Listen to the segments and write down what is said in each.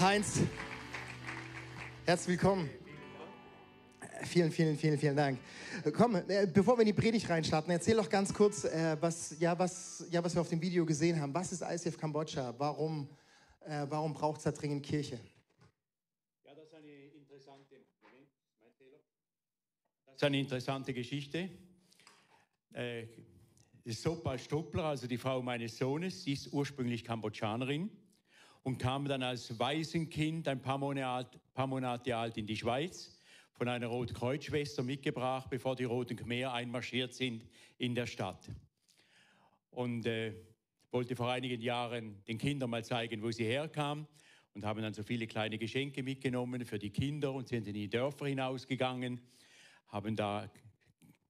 Heinz, herzlich willkommen. Vielen, vielen, vielen, vielen Dank. Komm, äh, bevor wir in die Predigt reinstarten, erzähl doch ganz kurz, äh, was, ja, was, ja, was wir auf dem Video gesehen haben. Was ist ICF Kambodscha? Warum, äh, warum braucht es da dringend Kirche? Ja, das ist eine interessante, mein. Das ist eine interessante Geschichte. Äh, Sopa Struppler, also die Frau meines Sohnes, sie ist ursprünglich Kambodschanerin und kam dann als Waisenkind ein paar Monate, paar Monate alt in die Schweiz, von einer Rotkreuzschwester mitgebracht, bevor die Roten Khmer einmarschiert sind in der Stadt. Und äh, wollte vor einigen Jahren den Kindern mal zeigen, wo sie herkam und haben dann so viele kleine Geschenke mitgenommen für die Kinder und sind in die Dörfer hinausgegangen, haben da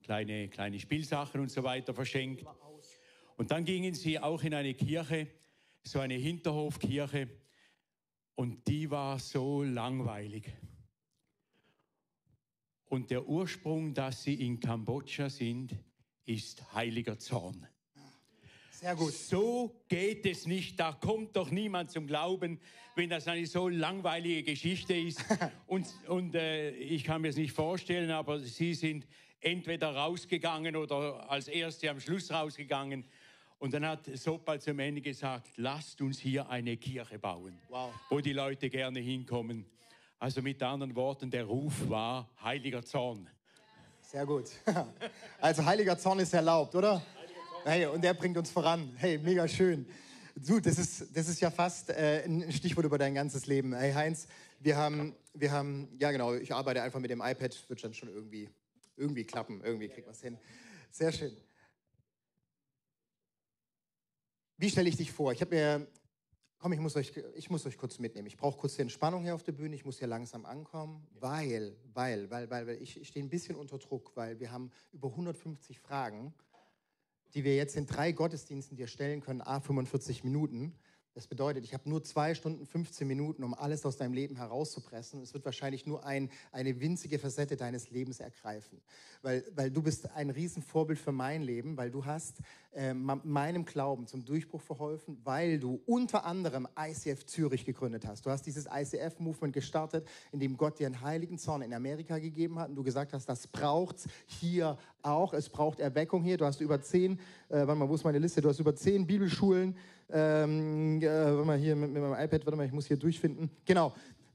kleine, kleine Spielsachen und so weiter verschenkt. Und dann gingen sie auch in eine Kirche, so eine Hinterhofkirche, und die war so langweilig. Und der Ursprung, dass sie in Kambodscha sind, ist heiliger Zorn. Sehr gut. So geht es nicht. Da kommt doch niemand zum Glauben, wenn das eine so langweilige Geschichte ist. und und äh, ich kann mir es nicht vorstellen, aber sie sind entweder rausgegangen oder als Erste am Schluss rausgegangen. Und dann hat Sopal zum Ende gesagt, lasst uns hier eine Kirche bauen, Wow. wo die Leute gerne hinkommen. Also mit anderen Worten, der Ruf war heiliger Zorn. Sehr gut. Also heiliger Zorn ist erlaubt, oder? Hey, und der bringt uns voran. Hey, mega schön. Du, das ist, das ist ja fast äh, ein Stichwort über dein ganzes Leben. Hey Heinz, wir haben, wir haben, ja genau, ich arbeite einfach mit dem iPad, wird dann schon irgendwie, irgendwie klappen, irgendwie kriegt man es hin. Sehr schön. Wie stelle ich dich vor? Ich habe mir, komm, ich muss euch, ich muss euch kurz mitnehmen. Ich brauche kurz die Entspannung hier auf der Bühne. Ich muss hier langsam ankommen, weil, weil, weil, weil, weil ich, ich stehe ein bisschen unter Druck, weil wir haben über 150 Fragen, die wir jetzt in drei Gottesdiensten dir stellen können, a 45 Minuten. Das bedeutet, ich habe nur zwei Stunden 15 Minuten, um alles aus deinem Leben herauszupressen. Es wird wahrscheinlich nur ein, eine winzige Facette deines Lebens ergreifen. Weil, weil du bist ein Riesenvorbild für mein Leben, weil du hast äh, meinem Glauben zum Durchbruch verholfen, weil du unter anderem ICF Zürich gegründet hast. Du hast dieses ICF-Movement gestartet, in dem Gott dir einen heiligen Zorn in Amerika gegeben hat und du gesagt hast, das braucht's hier auch. Es braucht Erweckung hier. Du hast über zehn, äh, warte mal, wo ist meine Liste? Du hast über zehn Bibelschulen ähm, äh, warte mal hier mit, mit meinem iPad, warte mal, ich muss hier durchfinden. Genau.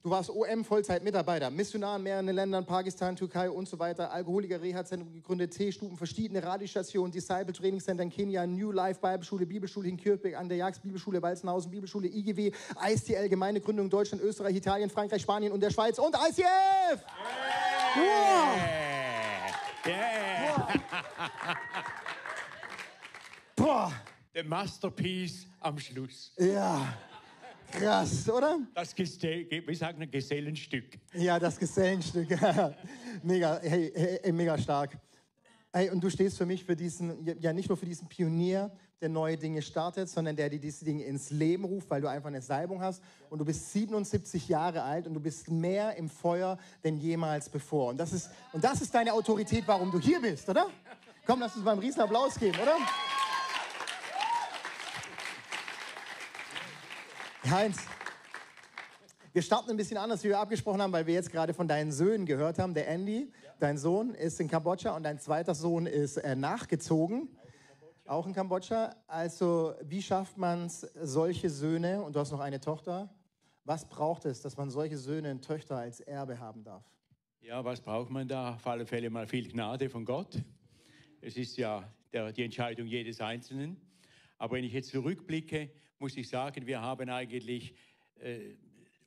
Du warst OM-Vollzeit-Mitarbeiter, Missionar in mehreren Ländern, Pakistan, Türkei und so weiter, Alkoholiker-Reha-Zentrum gegründet, T-Stuben, verschiedene Radiostationen, Disciple-Trainingscenter in Kenia, New Life Bibelschule, Bibelschule in Kürbeck, an der Jagd, Bibelschule Walzenhausen, Bibelschule IGW, ISTL, Gemeindegründung Deutschland, Österreich, Italien, Frankreich, Spanien und der Schweiz und ICF! Wow! Yeah. Boah! Der Masterpiece am Schluss. Ja, krass, oder? Das Gestell, wie sagt man, Gesellenstück. Ja, das Gesellenstück. mega, hey, hey, mega stark. Hey, und du stehst für mich für diesen, ja nicht nur für diesen Pionier, der neue Dinge startet, sondern der dir diese Dinge ins Leben ruft, weil du einfach eine Salbung hast. Und du bist 77 Jahre alt und du bist mehr im Feuer denn jemals bevor. Und das ist, und das ist deine Autorität, warum du hier bist, oder? Komm, lass uns mal einen riesen Applaus geben, oder? Heinz, wir starten ein bisschen anders, wie wir abgesprochen haben, weil wir jetzt gerade von deinen Söhnen gehört haben. Der Andy, dein Sohn, ist in Kambodscha und dein zweiter Sohn ist äh, nachgezogen, auch in Kambodscha. Also, wie schafft man es, solche Söhne, und du hast noch eine Tochter, was braucht es, dass man solche Söhne und Töchter als Erbe haben darf? Ja, was braucht man da? Auf alle Fälle mal viel Gnade von Gott. Es ist ja der, die Entscheidung jedes Einzelnen. Aber wenn ich jetzt zurückblicke, muss ich sagen, wir haben eigentlich äh,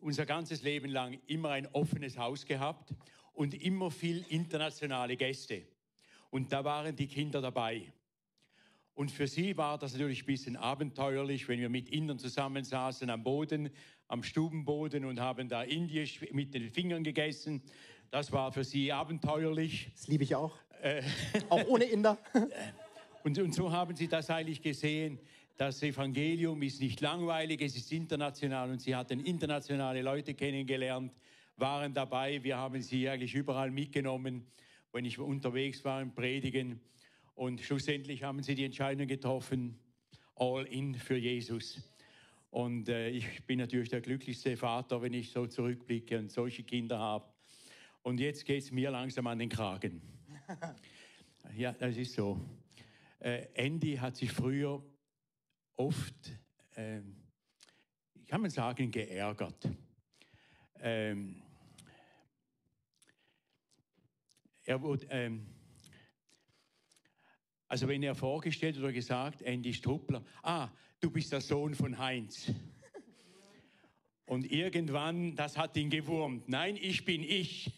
unser ganzes Leben lang immer ein offenes Haus gehabt und immer viel internationale Gäste. Und da waren die Kinder dabei. Und für sie war das natürlich ein bisschen abenteuerlich, wenn wir mit Indern zusammensaßen am Boden, am Stubenboden und haben da Indisch mit den Fingern gegessen. Das war für sie abenteuerlich. Das liebe ich auch. auch ohne Inder. Und, und so haben sie das eigentlich gesehen. Das Evangelium ist nicht langweilig, es ist international und sie hatten internationale Leute kennengelernt, waren dabei. Wir haben sie eigentlich überall mitgenommen, wenn ich unterwegs war im Predigen. Und schlussendlich haben sie die Entscheidung getroffen, all in für Jesus. Und äh, ich bin natürlich der glücklichste Vater, wenn ich so zurückblicke und solche Kinder habe. Und jetzt geht es mir langsam an den Kragen. ja, das ist so. Äh, Andy hat sich früher oft, äh, kann man sagen, geärgert. Ähm, er wurde, ähm, also wenn er vorgestellt oder gesagt, Andy Struppler, ah, du bist der Sohn von Heinz. Und irgendwann, das hat ihn gewurmt. Nein, ich bin ich.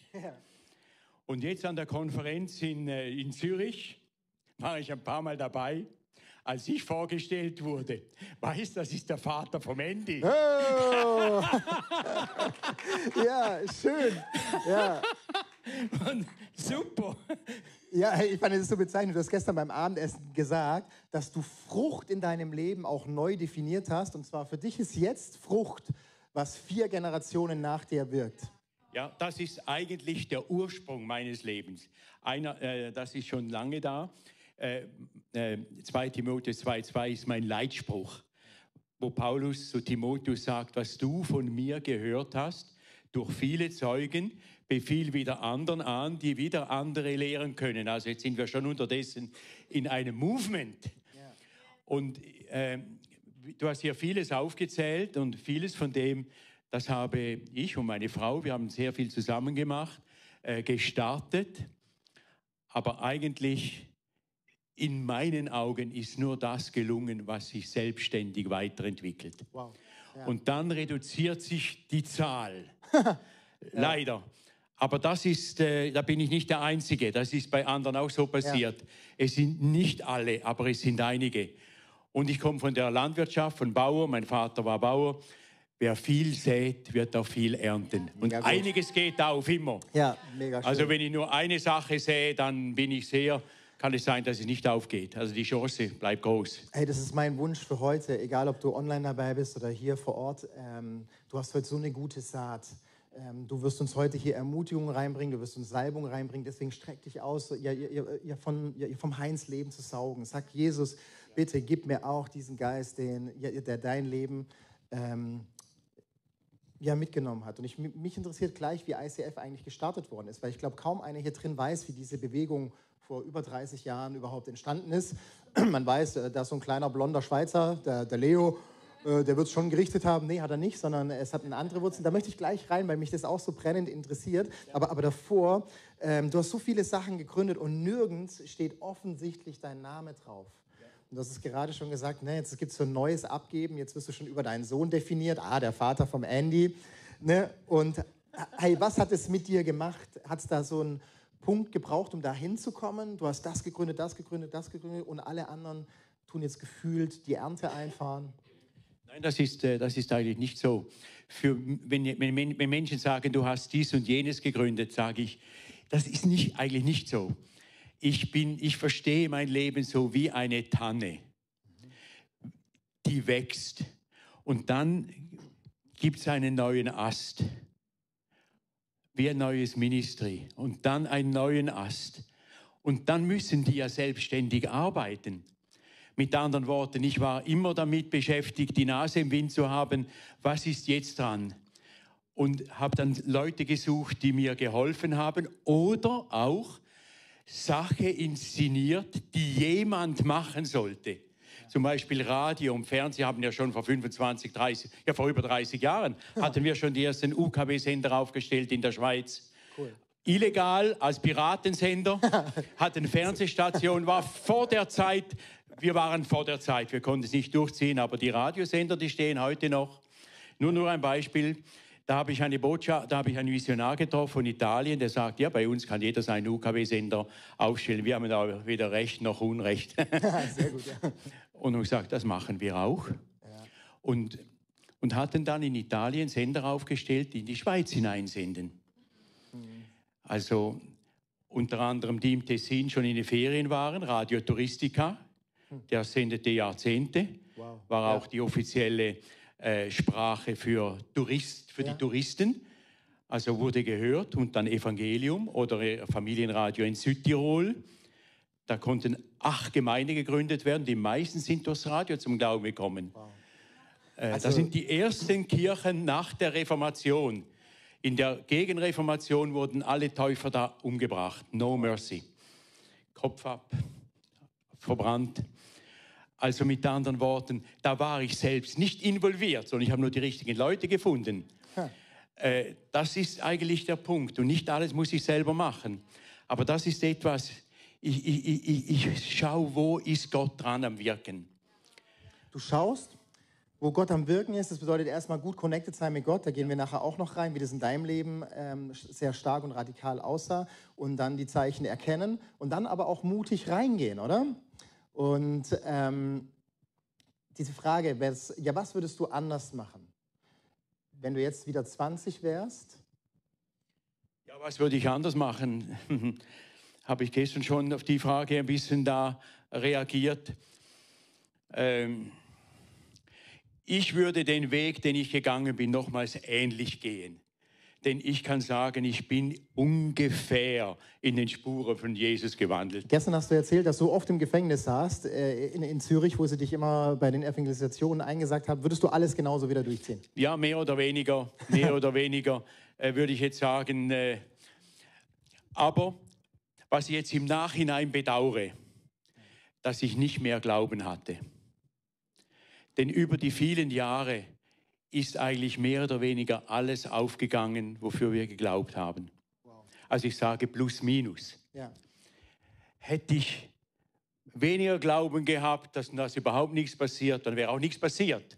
Und jetzt an der Konferenz in, äh, in Zürich war ich ein paar Mal dabei, als ich vorgestellt wurde. Weißt, das ist der Vater vom Andy. Oh. ja, schön. Ja. Und super. Ja, ich fand es so bezeichnend. Du hast gestern beim Abendessen gesagt, dass du Frucht in deinem Leben auch neu definiert hast. Und zwar für dich ist jetzt Frucht, was vier Generationen nach dir wirkt. Ja, das ist eigentlich der Ursprung meines Lebens. Einer, äh, das ist schon lange da. Äh, äh, 2 Timotheus 2,2 ist mein Leitspruch, wo Paulus zu Timotheus sagt, was du von mir gehört hast, durch viele Zeugen, befiehl wieder anderen an, die wieder andere lehren können. Also jetzt sind wir schon unterdessen in einem Movement. Ja. Und äh, du hast hier vieles aufgezählt und vieles von dem, das habe ich und meine Frau, wir haben sehr viel zusammen gemacht, äh, gestartet. Aber eigentlich in meinen Augen ist nur das gelungen, was sich selbstständig weiterentwickelt. Wow. Ja. Und dann reduziert sich die Zahl. Leider. Aber das ist, äh, da bin ich nicht der Einzige. Das ist bei anderen auch so passiert. Ja. Es sind nicht alle, aber es sind einige. Und ich komme von der Landwirtschaft, von Bauer. Mein Vater war Bauer. Wer viel sät, wird auch viel ernten. Und einiges geht auf immer. Ja, mega schön. Also wenn ich nur eine Sache sehe, dann bin ich sehr kann es sein, dass es nicht aufgeht. Also die Chance bleibt groß. Hey, das ist mein Wunsch für heute, egal ob du online dabei bist oder hier vor Ort. Ähm, du hast heute so eine gute Saat. Ähm, du wirst uns heute hier Ermutigung reinbringen, du wirst uns Salbung reinbringen. Deswegen streck dich aus, ihr, ihr, ihr, von, ihr vom Heinz Leben zu saugen. Sag Jesus, bitte gib mir auch diesen Geist, den, der dein Leben ähm, ja, mitgenommen hat. Und ich, mich interessiert gleich, wie ICF eigentlich gestartet worden ist, weil ich glaube, kaum einer hier drin weiß, wie diese Bewegung vor über 30 Jahren überhaupt entstanden ist. Man weiß, äh, da ist so ein kleiner blonder Schweizer, der, der Leo, äh, der wird es schon gerichtet haben. Nee, hat er nicht, sondern es hat eine andere Wurzel. Da möchte ich gleich rein, weil mich das auch so brennend interessiert. Aber, aber davor, ähm, du hast so viele Sachen gegründet und nirgends steht offensichtlich dein Name drauf. Du hast es gerade schon gesagt, ne, jetzt gibt es so ein neues Abgeben, jetzt wirst du schon über deinen Sohn definiert. Ah, der Vater vom Andy. Ne? Und hey, was hat es mit dir gemacht? Hat es da so ein Punkt gebraucht, um da hinzukommen. Du hast das gegründet, das gegründet, das gegründet und alle anderen tun jetzt gefühlt die Ernte einfahren. Nein, das ist, äh, das ist eigentlich nicht so. Für, wenn, wenn, wenn Menschen sagen, du hast dies und jenes gegründet, sage ich, das ist nicht, eigentlich nicht so. Ich, bin, ich verstehe mein Leben so wie eine Tanne, die wächst. Und dann gibt es einen neuen Ast wie ein neues Ministry und dann einen neuen Ast. Und dann müssen die ja selbstständig arbeiten. Mit anderen Worten, ich war immer damit beschäftigt, die Nase im Wind zu haben, was ist jetzt dran? Und habe dann Leute gesucht, die mir geholfen haben oder auch Sache inszeniert, die jemand machen sollte. Zum Beispiel Radio und Fernsehen haben ja schon vor 25, 30, ja vor über 30 Jahren hatten wir schon die ersten UKW-Sender aufgestellt in der Schweiz. Cool. Illegal als Piratensender, hatten Fernsehstation, war vor der Zeit, wir waren vor der Zeit, wir konnten es nicht durchziehen, aber die Radiosender, die stehen heute noch. Nur nur ein Beispiel. Da habe ich eine Botschaft, da habe ich einen Visionar getroffen von Italien, der sagt, ja, bei uns kann jeder seinen UKW-Sender aufstellen. Wir haben da weder Recht noch Unrecht. Sehr gut, ja. Und haben gesagt, das machen wir auch. Ja. Und, und hatten dann in Italien Sender aufgestellt, die in die Schweiz hineinsenden. Mhm. Also unter anderem die im Tessin schon in den Ferien waren, Radio Touristica, hm. der sendete Jahrzehnte, wow. war ja. auch die offizielle äh, Sprache für, Tourist, für ja. die Touristen. Also wurde gehört und dann Evangelium oder äh, Familienradio in Südtirol. Da konnten acht Gemeinden gegründet werden. Die meisten sind durchs Radio zum Glauben gekommen. Wow. Äh, Also- das sind die ersten Kirchen nach der Reformation. In der Gegenreformation wurden alle Täufer da umgebracht. No mercy. Kopf ab, verbrannt. Also mit anderen Worten, da war ich selbst nicht involviert, sondern ich habe nur die richtigen Leute gefunden. Äh, das ist eigentlich der Punkt. Und nicht alles muss ich selber machen. Aber das ist etwas, ich, ich, ich, ich, schaue, wo ist Gott dran am Wirken. Du schaust, wo Gott am Wirken ist. Das bedeutet erstmal gut connected sein mit Gott. Da gehen wir nachher auch noch rein, wie das in deinem Leben ähm, sehr stark und radikal aussah. Und dann die Zeichen erkennen und dann aber auch mutig reingehen, oder? Und ähm, diese Frage, ja, was würdest du anders machen? Wenn du jetzt wieder 20 wärst, Ja, was würde ich anders machen? Habe ich gestern schon auf die Frage ein bisschen da reagiert. Ähm, ich würde den Weg, den ich gegangen bin, nochmals ähnlich gehen. Denn ich kann sagen, ich bin ungefähr in den Spuren von Jesus gewandelt. Gestern hast du erzählt, dass du oft im Gefängnis saßt, äh, in, in Zürich, wo sie dich immer bei den Evangelisationen eingesagt haben. Würdest du alles genauso wieder durchziehen? Ja, mehr oder weniger, mehr oder weniger, äh, würde ich jetzt sagen. Äh, aber was ich jetzt im Nachhinein bedauere, dass ich nicht mehr Glauben hatte. Denn über die vielen Jahre ist eigentlich mehr oder weniger alles aufgegangen, wofür wir geglaubt haben. Also ich sage plus minus. Ja. Hätte ich weniger Glauben gehabt, dass, dass überhaupt nichts passiert, dann wäre auch nichts passiert.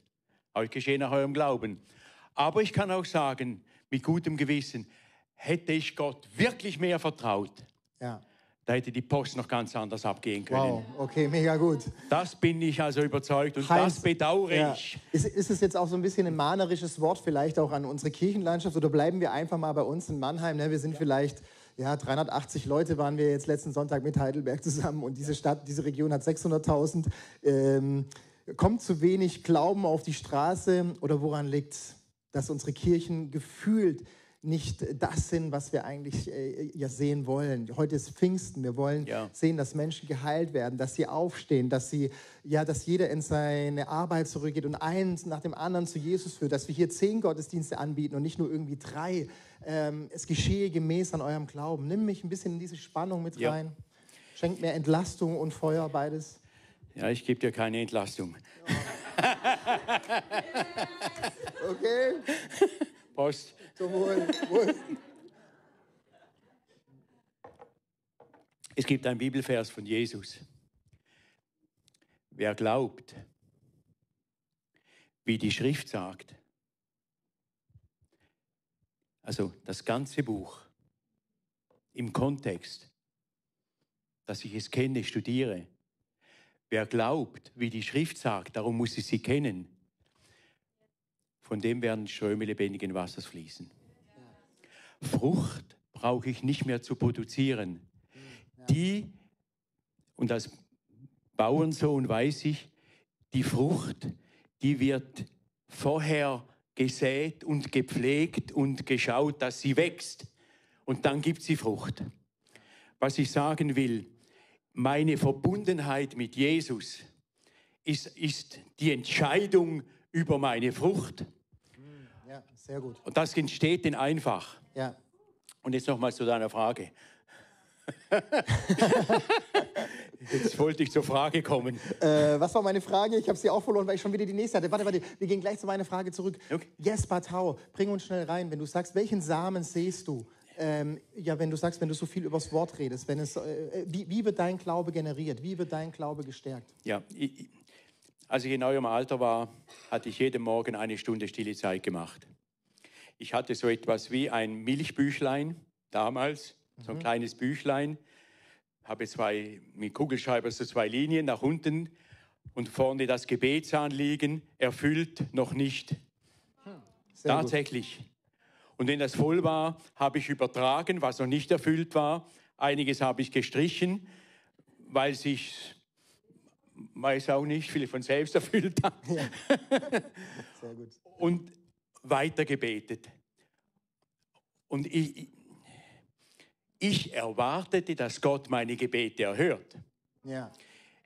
Euch geschehen nach eurem Glauben. Aber ich kann auch sagen, mit gutem Gewissen, hätte ich Gott wirklich mehr vertraut, Ja. da hätte die Post noch ganz anders abgehen können. Wow, okay, mega gut. Das bin ich also überzeugt und Heißt- das bedauere Ja. ich. Ist, ist es jetzt auch so ein bisschen ein mahnerisches Wort vielleicht auch an unsere Kirchenlandschaft oder bleiben wir einfach mal bei uns in Mannheim? Ne? Wir sind vielleicht, ja, 380 Leute waren wir jetzt letzten Sonntag mit Heidelberg zusammen und diese Stadt, diese Region hat 600.000. Ähm, kommt zu wenig Glauben auf die Straße oder woran liegt dass unsere Kirchen gefühlt nicht das sind, was wir eigentlich äh, ja sehen wollen. Heute ist Pfingsten. Wir wollen Ja. sehen, dass Menschen geheilt werden, dass sie aufstehen, dass sie ja, dass jeder in seine Arbeit zurückgeht und eins nach dem anderen zu Jesus führt, dass wir hier zehn Gottesdienste anbieten und nicht nur irgendwie drei. Ähm, es geschehe gemäß an eurem Glauben. Nimm mich ein bisschen in diese Spannung mit Ja. rein. Schenkt mir Entlastung und Feuer beides. Ja, ich gebe dir keine Entlastung. Okay, Post. Es gibt einen Bibelvers von Jesus. Wer glaubt, wie die Schrift sagt, also das ganze Buch im Kontext, dass ich es kenne, studiere. Wer glaubt, wie die Schrift sagt, darum muss ich sie kennen, von dem werden Ströme lebendigen Wassers fließen. Frucht brauche ich nicht mehr zu produzieren. Die, und als Bauernsohn weiß ich, die Frucht, die wird vorher gesät und gepflegt und geschaut, dass sie wächst. Und dann gibt sie Frucht. Was ich sagen will, meine Verbundenheit mit Jesus ist, ist die Entscheidung über meine Frucht. Sehr gut. Und das entsteht denn einfach. Ja. Und jetzt nochmal zu deiner Frage. jetzt wollte ich zur Frage kommen. Äh, was war meine Frage? Ich habe sie auch verloren, weil ich schon wieder die nächste hatte. Warte, warte, wir gehen gleich zu meiner Frage zurück. Okay. Yes, Batau, bring uns schnell rein. Wenn du sagst, welchen Samen sähst du? Ähm, ja, wenn du sagst, wenn du so viel übers Wort redest, wenn es, äh, wie, wie wird dein Glaube generiert? Wie wird dein Glaube gestärkt? Ja, ich- als ich in eurem Alter war, hatte ich jeden Morgen eine Stunde stille Zeit gemacht. Ich hatte so etwas wie ein Milchbüchlein damals, so ein kleines Büchlein, habe zwei mit Kugelschreiber so zwei Linien nach unten und vorne das Gebetsanliegen erfüllt noch nicht. Gut. Tatsächlich. Und wenn das voll war, habe ich übertragen, was noch nicht erfüllt war. Einiges habe ich gestrichen, weil sich, weiß auch nicht, viele von selbst erfüllt hat. Sehr gut. Und weiter gebetet. Und ich, ich erwartete, dass Gott meine Gebete erhört. Ja.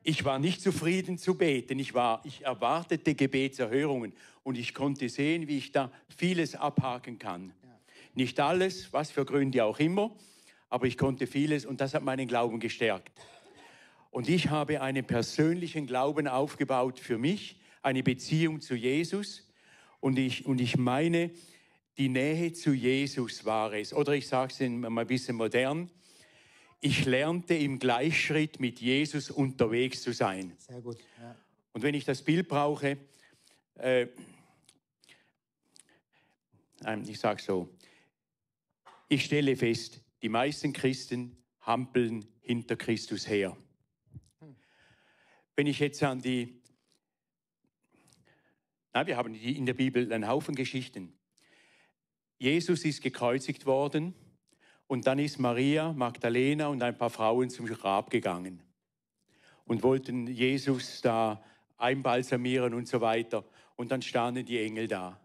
Ich war nicht zufrieden zu beten. Ich, war, ich erwartete Gebetserhörungen und ich konnte sehen, wie ich da vieles abhaken kann. Nicht alles, was für Gründe auch immer, aber ich konnte vieles und das hat meinen Glauben gestärkt. Und ich habe einen persönlichen Glauben aufgebaut für mich, eine Beziehung zu Jesus. Und ich, und ich meine, die Nähe zu Jesus war es. Oder ich sage es mal ein bisschen modern. Ich lernte im Gleichschritt mit Jesus unterwegs zu sein. Sehr gut. Ja. Und wenn ich das Bild brauche, äh, ich sage so, ich stelle fest, die meisten Christen hampeln hinter Christus her. Wenn ich jetzt an die, na, wir haben in der Bibel einen Haufen Geschichten. Jesus ist gekreuzigt worden und dann ist Maria, Magdalena und ein paar Frauen zum Grab gegangen und wollten Jesus da einbalsamieren und so weiter. Und dann standen die Engel da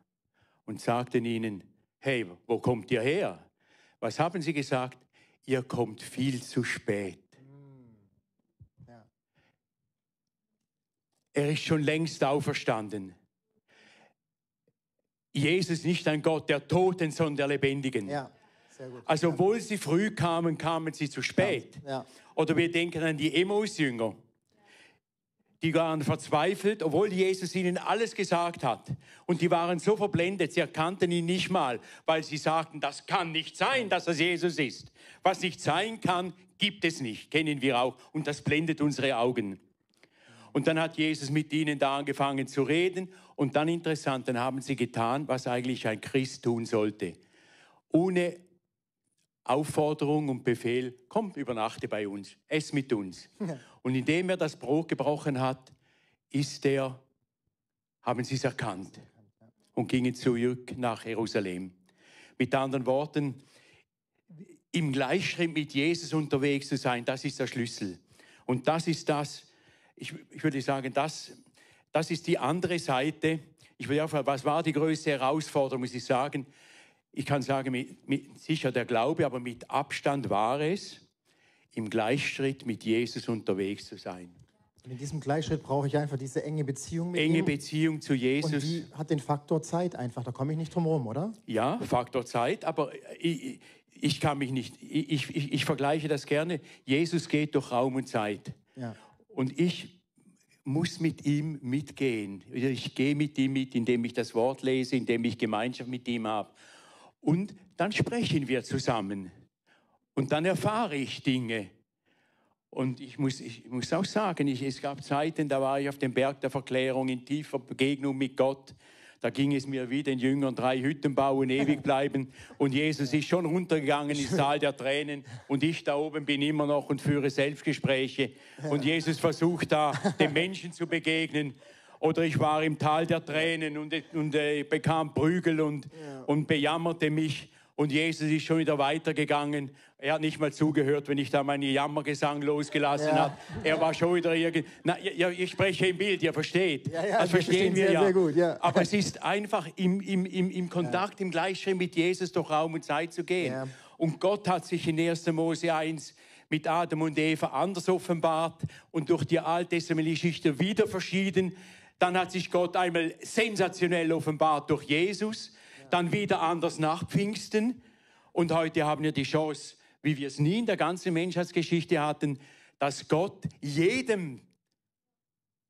und sagten ihnen, hey, wo kommt ihr her? Was haben sie gesagt? Ihr kommt viel zu spät. Er ist schon längst auferstanden. Jesus ist nicht ein Gott der Toten, sondern der Lebendigen. Ja. Also, obwohl sie früh kamen, kamen sie zu spät. Ja, ja. Oder wir denken an die Emmaus-Jünger. Die waren verzweifelt, obwohl Jesus ihnen alles gesagt hat. Und die waren so verblendet, sie erkannten ihn nicht mal, weil sie sagten, das kann nicht sein, dass das Jesus ist. Was nicht sein kann, gibt es nicht, kennen wir auch. Und das blendet unsere Augen. Und dann hat Jesus mit ihnen da angefangen zu reden. Und dann interessant, dann haben sie getan, was eigentlich ein Christ tun sollte. Ohne Aufforderung und Befehl, komm, übernachte bei uns, ess mit uns. Und indem er das Brot gebrochen hat, ist er, haben sie es erkannt und gingen zurück nach Jerusalem. Mit anderen Worten, im Gleichschritt mit Jesus unterwegs zu sein, das ist der Schlüssel. Und das ist das, ich, ich würde sagen, das, das ist die andere Seite. Ich würde auch fragen, was war die größte Herausforderung, muss ich sagen? Ich kann sagen, mit, mit, sicher der Glaube, aber mit Abstand war es, im Gleichschritt mit Jesus unterwegs zu sein. Und in diesem Gleichschritt brauche ich einfach diese enge Beziehung mit Enge ihm. Beziehung zu Jesus. Und die hat den Faktor Zeit einfach, da komme ich nicht drum herum, oder? Ja, Faktor Zeit, aber ich, ich kann mich nicht, ich, ich, ich vergleiche das gerne. Jesus geht durch Raum und Zeit. Ja. Und ich muss mit ihm mitgehen. Ich gehe mit ihm mit, indem ich das Wort lese, indem ich Gemeinschaft mit ihm habe. Und dann sprechen wir zusammen. Und dann erfahre ich Dinge. Und ich muss, ich muss auch sagen, ich, es gab Zeiten, da war ich auf dem Berg der Verklärung in tiefer Begegnung mit Gott. Da ging es mir wie den Jüngern, drei Hütten bauen, ewig bleiben. Und Jesus ist schon runtergegangen ins Tal der Tränen. Und ich da oben bin immer noch und führe Selbstgespräche. Und Jesus versucht da, den Menschen zu begegnen. Oder ich war im Tal der Tränen und, und äh, bekam Prügel und, und bejammerte mich. Und Jesus ist schon wieder weitergegangen. Er hat nicht mal zugehört, wenn ich da meinen Jammergesang losgelassen Ja. habe. Er war schon wieder irgendwie. Na, ja, ich spreche im Bild, ihr versteht. Ja, ja, das verstehen wir sehr, ja. sehr gut, ja. Aber es ist einfach im, im, im, im Kontakt, im Gleichschritt mit Jesus durch Raum und Zeit zu gehen. Ja. Und Gott hat sich in 1. Mose 1 mit Adam und Eva anders offenbart und durch die alttestamentliche Geschichte wieder verschieden. Dann hat sich Gott einmal sensationell offenbart durch Jesus, dann wieder anders nach Pfingsten. Und heute haben wir die Chance, wie wir es nie in der ganzen Menschheitsgeschichte hatten, dass Gott jedem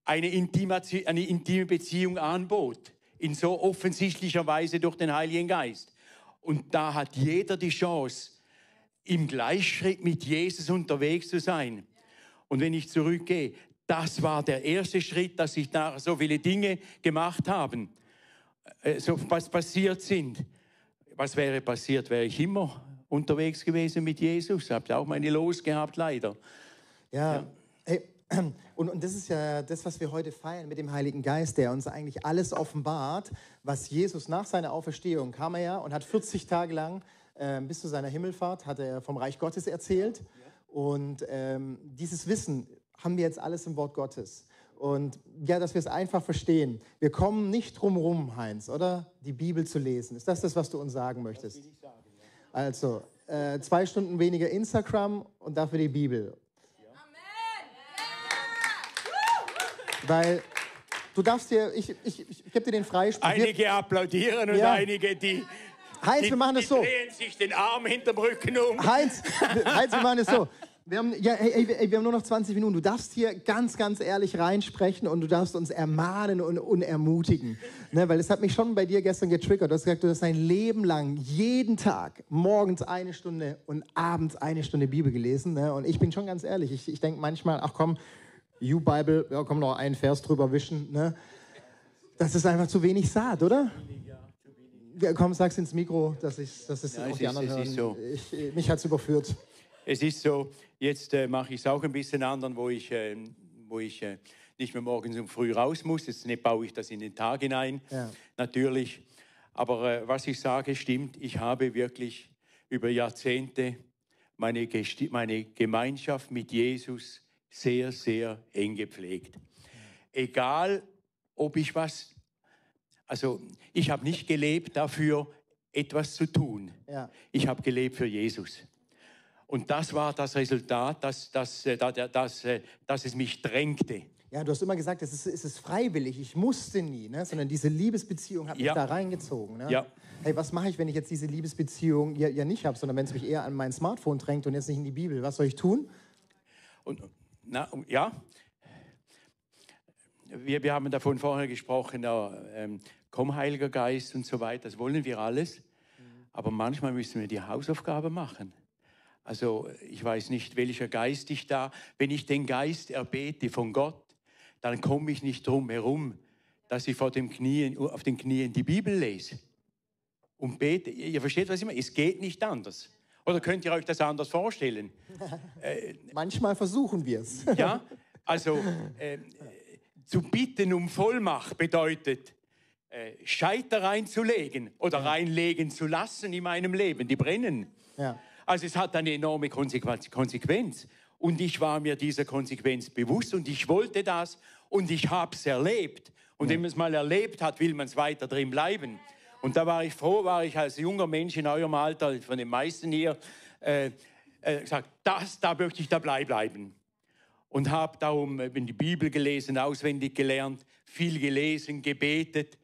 eine, intime Beziehung anbot, in so offensichtlicher Weise durch den Heiligen Geist. Und da hat jeder die Chance, im Gleichschritt mit Jesus unterwegs zu sein. Und wenn ich zurückgehe, das war der erste Schritt, dass sich da so viele Dinge gemacht haben, so was passiert sind. Was wäre passiert? Wäre ich immer unterwegs gewesen mit Jesus? Habt ihr auch meine Los gehabt, leider. Ja. Hey, und, und das ist ja das, was wir heute feiern mit dem Heiligen Geist, der uns eigentlich alles offenbart, was Jesus nach seiner Auferstehung kam er ja und hat 40 Tage lang äh, bis zu seiner Himmelfahrt hat er vom Reich Gottes erzählt. Und ähm, dieses Wissen haben wir jetzt alles im Wort Gottes. Und ja, dass wir es einfach verstehen. Wir kommen nicht drum rum, Heinz, oder? Die Bibel zu lesen. Ist das das, was du uns sagen möchtest? Also, äh, zwei Stunden weniger Instagram und dafür die Bibel. Weil du darfst dir, ich, ich, ich gebe dir den Freispruch. Einige applaudieren und Ja. einige, die, Heinz, die, wir machen das so. drehen sich den Arm hinterm Rücken um. Heinz, Heinz, wir machen es so. Wir haben, ja, ey, ey, wir haben nur noch 20 Minuten. Du darfst hier ganz, ganz ehrlich reinsprechen und du darfst uns ermahnen und, und ermutigen. Ne, weil es hat mich schon bei dir gestern getriggert. Du hast gesagt, du hast dein Leben lang jeden Tag morgens eine Stunde und abends eine Stunde Bibel gelesen. Ne? Und ich bin schon ganz ehrlich, ich, ich denke manchmal, ach komm, You Bible, ja, komm noch einen Vers drüber wischen. Ne? Das ist einfach zu wenig Saat, oder? Ja, komm, sag's ins Mikro, dass, ich, dass es Ja, auch die ist- anderen es hören. ist so. Ich, mich hat's überführt. Es ist so, jetzt äh, mache ich es auch ein bisschen anderen, wo ich, äh, wo ich äh, nicht mehr morgens um früh raus muss. Jetzt nicht baue ich das in den Tag hinein, Ja. natürlich. Aber äh, was ich sage, stimmt. Ich habe wirklich über Jahrzehnte meine, Gesti- meine Gemeinschaft mit Jesus sehr, sehr eng gepflegt. Egal, ob ich was, also ich habe nicht gelebt dafür, etwas zu tun. Ja. Ich habe gelebt für Jesus. Und das war das Resultat, dass, dass, äh, dass, dass, äh, dass es mich drängte. Ja, du hast immer gesagt, es ist, es ist freiwillig, ich musste nie, ne? sondern diese Liebesbeziehung hat mich Ja. da reingezogen. Ne? Ja. Hey, was mache ich, wenn ich jetzt diese Liebesbeziehung ja, ja nicht habe, sondern wenn es mich eher an mein Smartphone drängt und jetzt nicht in die Bibel? Was soll ich tun? Und, na, ja, wir, wir haben davon vorher gesprochen, ja, ähm, komm Heiliger Geist und so weiter, das wollen wir alles. Aber manchmal müssen wir die Hausaufgabe machen. Also ich weiß nicht, welcher Geist ich da, wenn ich den Geist erbete von Gott, dann komme ich nicht drum herum, dass ich vor dem Knien, auf den Knien die Bibel lese und bete. Ihr versteht, was ich meine? Es geht nicht anders. Oder könnt ihr euch das anders vorstellen? Manchmal versuchen wir es. Ja, also äh, zu bitten um Vollmacht bedeutet, äh, Scheiter reinzulegen oder reinlegen zu lassen in meinem Leben, die brennen. Ja. Also es hat eine enorme Konsequenz. Und ich war mir dieser Konsequenz bewusst und ich wollte das und ich habe es erlebt. Und wenn man es mal erlebt hat, will man es weiter drin bleiben. Und da war ich froh, war ich als junger Mensch in eurem Alter, von den meisten hier, äh, äh, gesagt, das, da möchte ich dabei bleiben und habe darum eben die Bibel gelesen, auswendig gelernt, viel gelesen, gebetet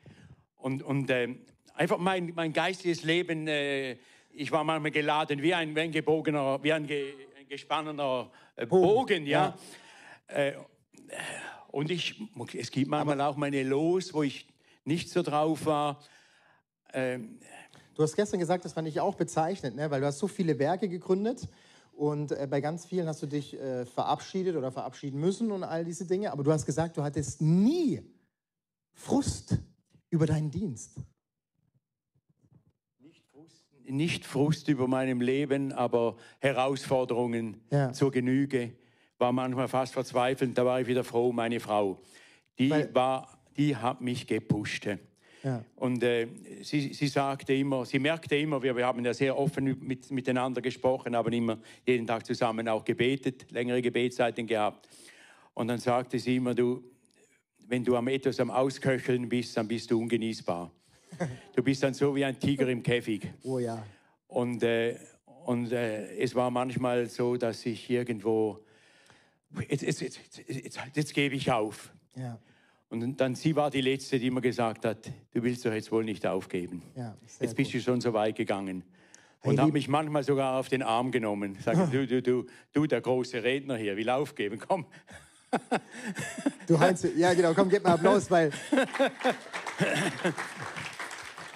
und, und ähm, einfach mein, mein geistiges Leben, äh, ich war manchmal geladen wie ein, wie ein gebogener, wie ein, ge, ein gespannener äh, Bogen, ja. Äh, und ich, es gibt manchmal auch meine Los, wo ich nicht so drauf war. Ähm, Du hast gestern gesagt, das fand ich auch bezeichnend, ne? weil du hast so viele Werke gegründet und äh, bei ganz vielen hast du dich äh, verabschiedet oder verabschieden müssen und all diese Dinge, aber du hast gesagt, du hattest nie Frust über deinen Dienst. Nicht Frust über meinem Leben, aber Herausforderungen Ja. zur Genüge. War manchmal fast verzweifelt. Da war ich wieder froh, meine Frau. Die, Weil- war, die hat mich gepusht. Ja. Und äh, sie, sie sagte immer, sie merkte immer, wir, wir haben ja sehr offen mit, miteinander gesprochen, haben immer jeden Tag zusammen auch gebetet, längere Gebetszeiten gehabt. Und dann sagte sie immer, du, wenn du am etwas am Ausköcheln bist, dann bist du ungenießbar. Du bist dann so wie ein Tiger im Käfig. Oh ja. Und, äh, und äh, es war manchmal so, dass ich irgendwo, jetzt, jetzt, jetzt, jetzt, jetzt, jetzt gebe ich auf. Ja. Und dann sie war die Letzte, die mir gesagt hat, du willst doch jetzt wohl nicht aufgeben. Ja, jetzt bist gut. du schon so weit gegangen. Hey, Und hat lieb- mich manchmal sogar auf den Arm genommen. Sagt, du, du, du, du, der große Redner hier, will aufgeben, komm. Du Heinz, ja genau, komm, gib mal Applaus, weil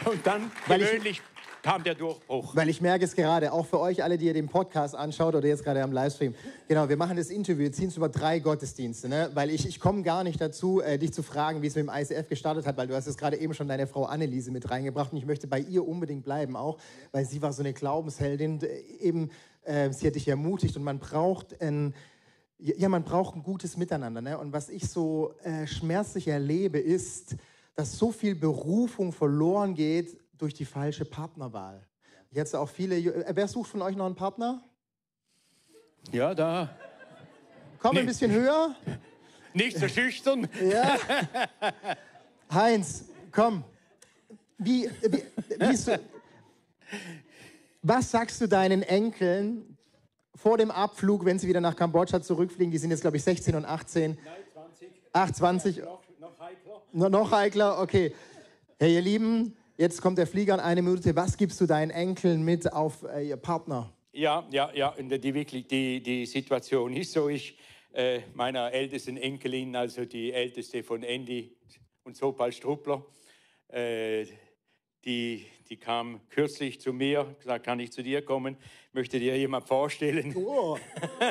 Und dann Weil ich- gewöhnlich kam der Durchbruch. Weil ich merke es gerade, auch für euch alle, die ihr den Podcast anschaut oder jetzt gerade am Livestream. Genau, wir machen das Interview, ziehen es über drei Gottesdienste, ne? weil ich, ich komme gar nicht dazu, äh, dich zu fragen, wie es mit dem ICF gestartet hat, weil du hast es gerade eben schon deine Frau Anneliese mit reingebracht und ich möchte bei ihr unbedingt bleiben auch, weil sie war so eine Glaubensheldin, eben, äh, sie hat dich ermutigt und man braucht ein, ja, man braucht ein gutes Miteinander. Ne? Und was ich so äh, schmerzlich erlebe, ist, dass so viel Berufung verloren geht durch die falsche Partnerwahl. Jetzt auch viele. Äh, Wer sucht von euch noch einen Partner? Ja, da. Komm ein Nee. bisschen höher. Nicht so schüchtern. Ja. Heinz, komm. Wie, wie, wie so, was sagst du deinen Enkeln vor dem Abflug, wenn sie wieder nach Kambodscha zurückfliegen? Die sind jetzt, glaube ich, 16 und 18. Ach, 20. Noch, noch heikler. No, noch heikler, okay. Hey, ihr Lieben, jetzt kommt der Flieger in eine Minute. Was gibst du deinen Enkeln mit auf äh, ihr Partner? Ja, ja, ja. Und die, wirklich, die, die Situation ist so. Ich äh, meiner ältesten Enkelin, also die älteste von Andy und Sopal Struppler, äh, die, die kam kürzlich zu mir, gesagt, kann ich zu dir kommen? Möchte dir jemand vorstellen? Oh,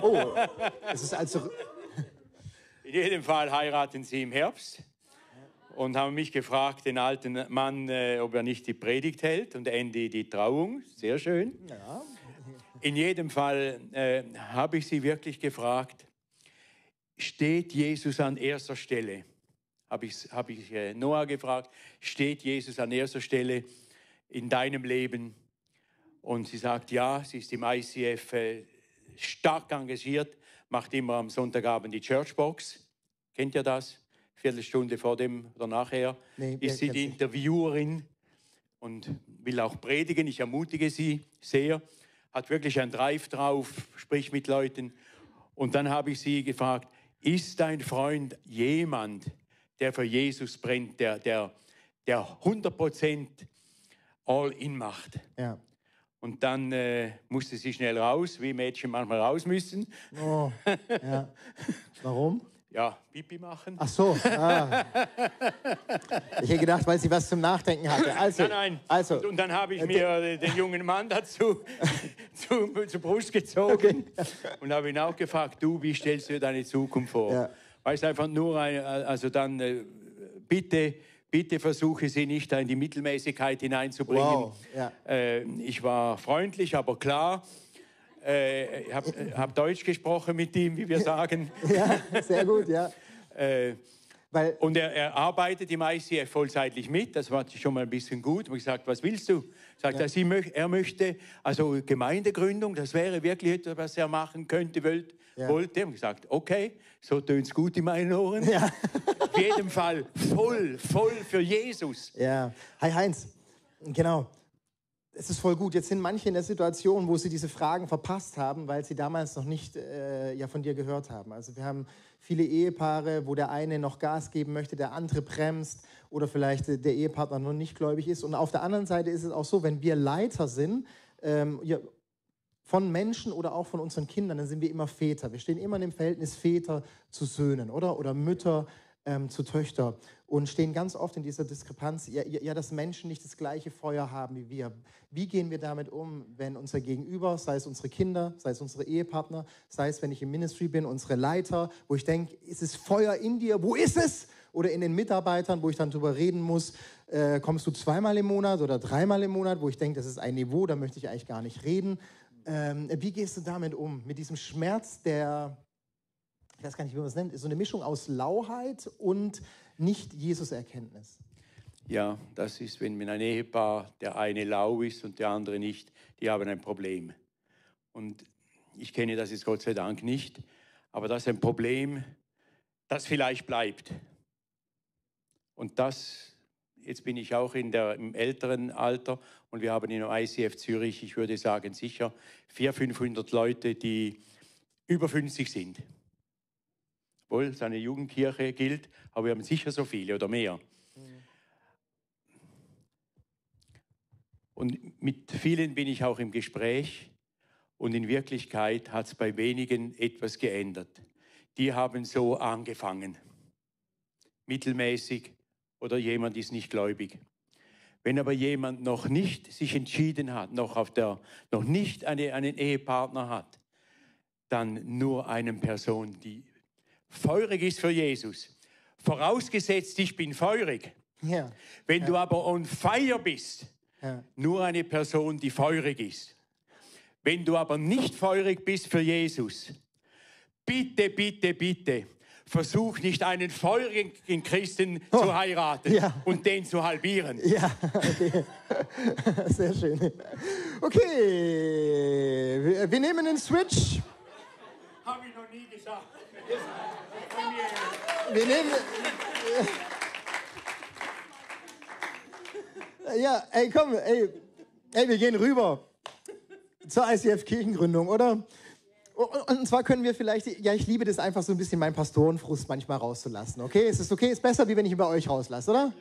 oh. es ist also. In jedem Fall heiraten sie im Herbst und haben mich gefragt, den alten Mann, äh, ob er nicht die Predigt hält und Andy die Trauung. Sehr schön. Ja. In jedem Fall äh, habe ich sie wirklich gefragt, steht Jesus an erster Stelle? Habe ich, hab ich äh, Noah gefragt, steht Jesus an erster Stelle in deinem Leben? Und sie sagt, ja, sie ist im ICF äh, stark engagiert, macht immer am Sonntagabend die Churchbox. Kennt ihr das? Viertelstunde vor dem oder nachher Nee, ist sie die? Interviewerin und will auch predigen. Ich ermutige sie sehr. Hat wirklich einen Drive drauf, spricht mit Leuten. Und dann habe ich sie gefragt, ist dein Freund jemand, der für Jesus brennt, der, der, der 100% all in macht? ja. Und dann äh, musste sie schnell raus, wie Mädchen manchmal raus müssen. Oh, ja. Warum? Ja, Pipi machen. Ach so. Ah. Ich hätte gedacht, weil sie was zum Nachdenken hatte. Also, Nein, nein. also und, und dann habe ich äh, mir äh, den jungen Mann dazu zu, zur Brust gezogen und habe ihn auch gefragt, du, wie stellst du dir deine Zukunft vor? Ja. Weißt einfach nur, ein, also dann äh, bitte, bitte versuche sie nicht da in die Mittelmäßigkeit hineinzubringen. Wow, ja. Äh, ich war freundlich, aber klar. Äh, ich habe hab Deutsch gesprochen mit ihm, wie wir sagen. ja, sehr gut, ja. Äh, Weil, und er, er arbeitet im ICF vollzeitlich mit, das war schon mal ein bisschen gut. Und ich gesagt, was willst du? Sagt er, sie möch, er möchte, also Gemeindegründung, das wäre wirklich etwas, was er machen könnte, wollt, Ja. wollte. Und gesagt, okay, so tönt es gut in meinen Ohren. Ja. Auf jeden Fall voll, voll für Jesus. ja. Hi Heinz, genau. Es ist voll gut. Jetzt sind manche in der Situation, wo sie diese Fragen verpasst haben, weil sie damals noch nicht äh, ja, von dir gehört haben. Also wir haben viele Ehepaare, wo der eine noch Gas geben möchte, der andere bremst oder vielleicht äh, der Ehepartner noch nicht gläubig ist. Und auf der anderen Seite ist es auch so, wenn wir Leiter sind, ähm, ja, von Menschen oder auch von unseren Kindern, dann sind wir immer Väter. Wir stehen immer in dem Verhältnis Väter zu Söhnen, oder? Oder Mütter ähm, zu Töchter und stehen ganz oft in dieser Diskrepanz, ja, ja, dass Menschen nicht das gleiche Feuer haben wie wir. Wie gehen wir damit um, wenn unser Gegenüber, sei es unsere Kinder, sei es unsere Ehepartner, sei es, wenn ich im Ministry bin, unsere Leiter, wo ich denke, ist es Feuer in dir? Wo ist es? Oder in den Mitarbeitern, wo ich dann drüber reden muss, äh, kommst du zweimal im Monat oder dreimal im Monat, wo ich denke, das ist ein Niveau, da möchte ich eigentlich gar nicht reden. Ähm, wie gehst du damit um? Mit diesem Schmerz, der, ich weiß gar nicht, wie man es nennt, ist so eine Mischung aus Lauheit und Nicht-Jesus-Erkenntnis. Ja, das ist, wenn ein Ehepaar der eine lau ist und der andere nicht, die haben ein Problem. Und ich kenne das jetzt Gott sei Dank nicht, aber das ist ein Problem, das vielleicht bleibt. Und das, jetzt bin ich auch in der, im älteren Alter und wir haben in ICF Zürich, ich würde sagen, sicher 400, 500 Leute, die über 50 sind. Wohl, seine Jugendkirche gilt, aber wir haben sicher so viele oder mehr. Und mit vielen bin ich auch im Gespräch und in Wirklichkeit hat es bei wenigen etwas geändert. Die haben so angefangen, mittelmäßig oder jemand ist nicht gläubig. Wenn aber jemand noch nicht sich entschieden hat, noch, auf der, noch nicht eine, einen Ehepartner hat, dann nur eine Person, die feurig ist für Jesus. Vorausgesetzt, ich bin feurig. Ja, Wenn du aber on fire bist, ja, nur eine Person, die feurig ist. Wenn du aber nicht feurig bist für Jesus, bitte, bitte, bitte, versuch nicht einen feurigen Christen zu heiraten Oh, ja. und den zu halbieren. ja, okay. Sehr schön. Okay, wir, wir nehmen den Switch. Habe ich noch nie gesagt. Wir nehmen. Ja, ey, komm, ey, ey, wir gehen rüber zur ICF Kirchengründung, oder? Und zwar können wir vielleicht, ja, ich liebe das einfach so ein bisschen meinen Pastorenfrust manchmal rauszulassen. Okay, ist es okay? Ist besser, wie wenn ich ihn bei euch rauslasse, oder?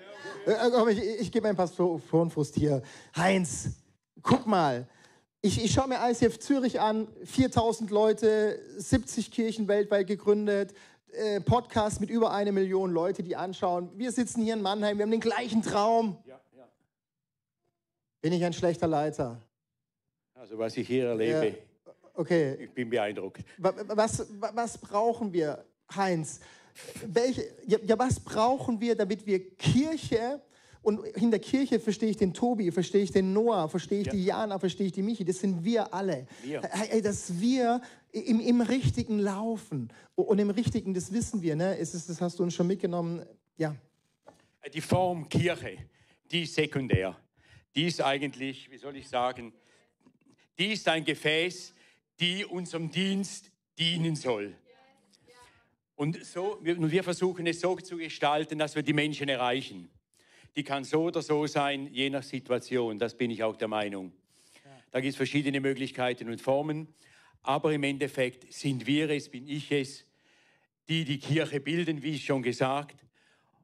Ja, okay. Äh, ich, ich gebe meinen Pastorenfrust hier. Heinz, guck mal. Ich, ich schaue mir ICF Zürich an, 4000 Leute, 70 Kirchen weltweit gegründet, äh, Podcast mit über eine Million Leute, die anschauen. Wir sitzen hier in Mannheim, wir haben den gleichen Traum. Ja, ja. Bin ich ein schlechter Leiter? Also was ich hier erlebe, ja. okay. ich bin beeindruckt. Was, was brauchen wir, Heinz? Welche, ja, was brauchen wir, damit wir Kirche und hinter Kirche verstehe ich den Tobi, verstehe ich den Noah, verstehe ich ja. die Jana, verstehe ich die Michi. Das sind wir alle. Wir. Dass wir im, im richtigen laufen und im richtigen, das wissen wir. Ne? Es ist, das hast du uns schon mitgenommen. Ja. Die Form Kirche, die ist sekundär. Die ist eigentlich, wie soll ich sagen, die ist ein Gefäß, die unserem Dienst dienen soll. Und so, wir versuchen es so zu gestalten, dass wir die Menschen erreichen. Die kann so oder so sein, je nach Situation. Das bin ich auch der Meinung. Da gibt es verschiedene Möglichkeiten und Formen. Aber im Endeffekt sind wir es, bin ich es, die die Kirche bilden, wie schon gesagt.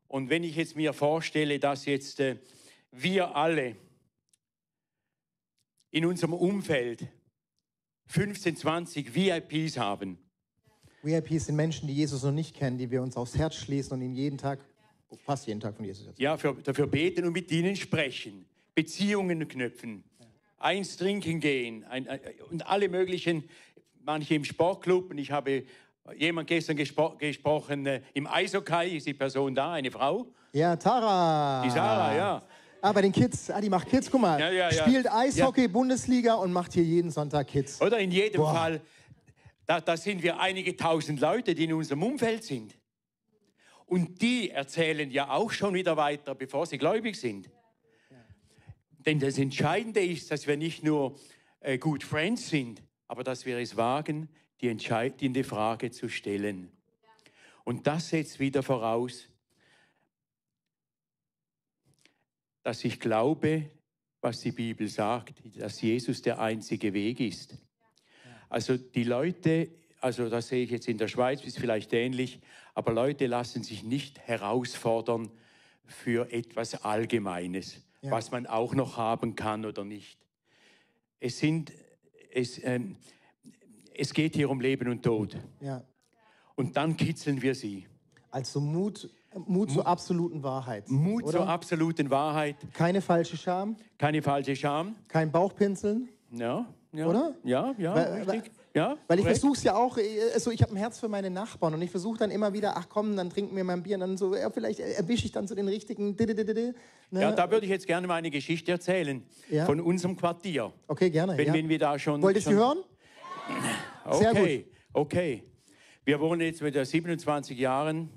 Und wenn ich jetzt mir vorstelle, dass jetzt äh, wir alle in unserem Umfeld 15, 20 VIPs haben. VIPs sind Menschen, die Jesus noch nicht kennen, die wir uns aufs Herz schließen und ihn jeden Tag, fast jeden Tag von Jesus erzählen. Ja, für, dafür beten und mit ihnen sprechen, Beziehungen knüpfen, eins trinken gehen ein, ein, und alle möglichen, manche im Sportclub. Und ich habe jemand gestern gespro gesprochen, äh, im Eishockey ist die Person da, eine Frau. Ja, Tara. Die Sarah, ja. Ah, bei den Kids. Ah, die macht Kids, guck mal. Ja, ja, ja. Spielt Eishockey, Bundesliga und macht hier jeden Sonntag Kids. Oder in jedem Boah. Fall, da, da sind wir einige tausend Leute, die in unserem Umfeld sind. Und die erzählen ja auch schon wieder weiter, bevor sie gläubig sind. Denn das Entscheidende ist, dass wir nicht nur äh, good friends sind, aber dass wir es wagen, die entscheidende Frage zu stellen. Und das setzt wieder voraus, dass ich glaube, was die Bibel sagt, dass Jesus der einzige Weg ist. Also die Leute, also das sehe ich jetzt in der Schweiz, ist vielleicht ähnlich, aber Leute lassen sich nicht herausfordern für etwas Allgemeines, ja. was man auch noch haben kann oder nicht. Es sind, es, ähm, es geht hier um Leben und Tod. Ja. Und dann kitzeln wir sie. Also Mut Mut zur absoluten Wahrheit. Mut oder? zur absoluten Wahrheit. Keine falsche Scham. Keine falsche Scham. Kein Bauchpinseln. Ja, ja. Oder? Ja, ja, weil, richtig. Ja, weil ich versuche es ja auch, also ich habe ein Herz für meine Nachbarn und ich versuche dann immer wieder, ach komm, dann trinken wir mal ein Bier und dann so, ja, vielleicht erwische ich dann so den richtigen. Ne? Ja, da würde ich jetzt gerne mal eine Geschichte erzählen ja? von unserem Quartier. Okay, gerne. Wenn, ja. wenn wir da schon. Wollt ihr sie hören? Okay, Sehr gut. okay. Wir wohnen jetzt mit 27 Jahren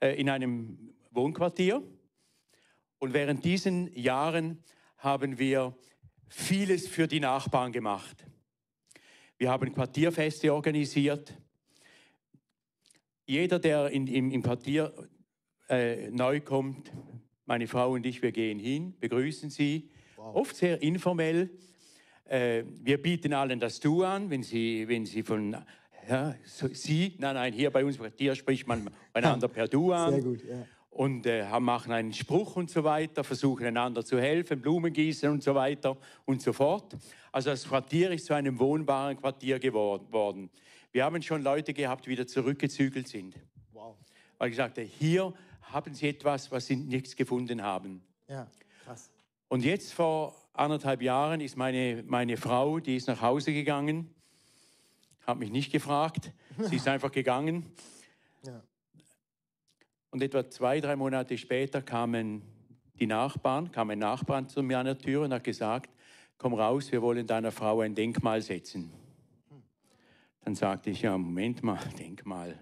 äh, in einem Wohnquartier. Und während diesen Jahren haben wir vieles für die Nachbarn gemacht. Wir haben Quartierfeste organisiert. Jeder, der in, im, im, Quartier äh, neu kommt, meine Frau und ich, wir gehen hin, begrüßen sie, wow. oft sehr informell. Äh, wir bieten allen das Du an, wenn sie, wenn sie von ja, so, Sie, nein, nein, hier bei uns im Quartier spricht man einander per Du an. Sehr gut, ja. Und äh, machen einen Spruch und so weiter, versuchen einander zu helfen, Blumen gießen und so weiter und so fort. Also das Quartier ist zu einem wohnbaren Quartier geworden. Wir haben schon Leute gehabt, die wieder zurückgezügelt sind. Wow. Weil ich sagte, hier haben sie etwas, was sie nichts gefunden haben. Ja, krass. Und jetzt vor anderthalb Jahren ist meine, meine Frau, die ist nach Hause gegangen hat mich nicht gefragt, sie ist einfach gegangen. Ja. Und etwa zwei, drei Monate später kamen die Nachbarn, kam ein Nachbarn zu mir an der Tür und hat gesagt, komm raus, wir wollen deiner Frau ein Denkmal setzen. Dann sagte ich, ja, Moment mal, Denkmal.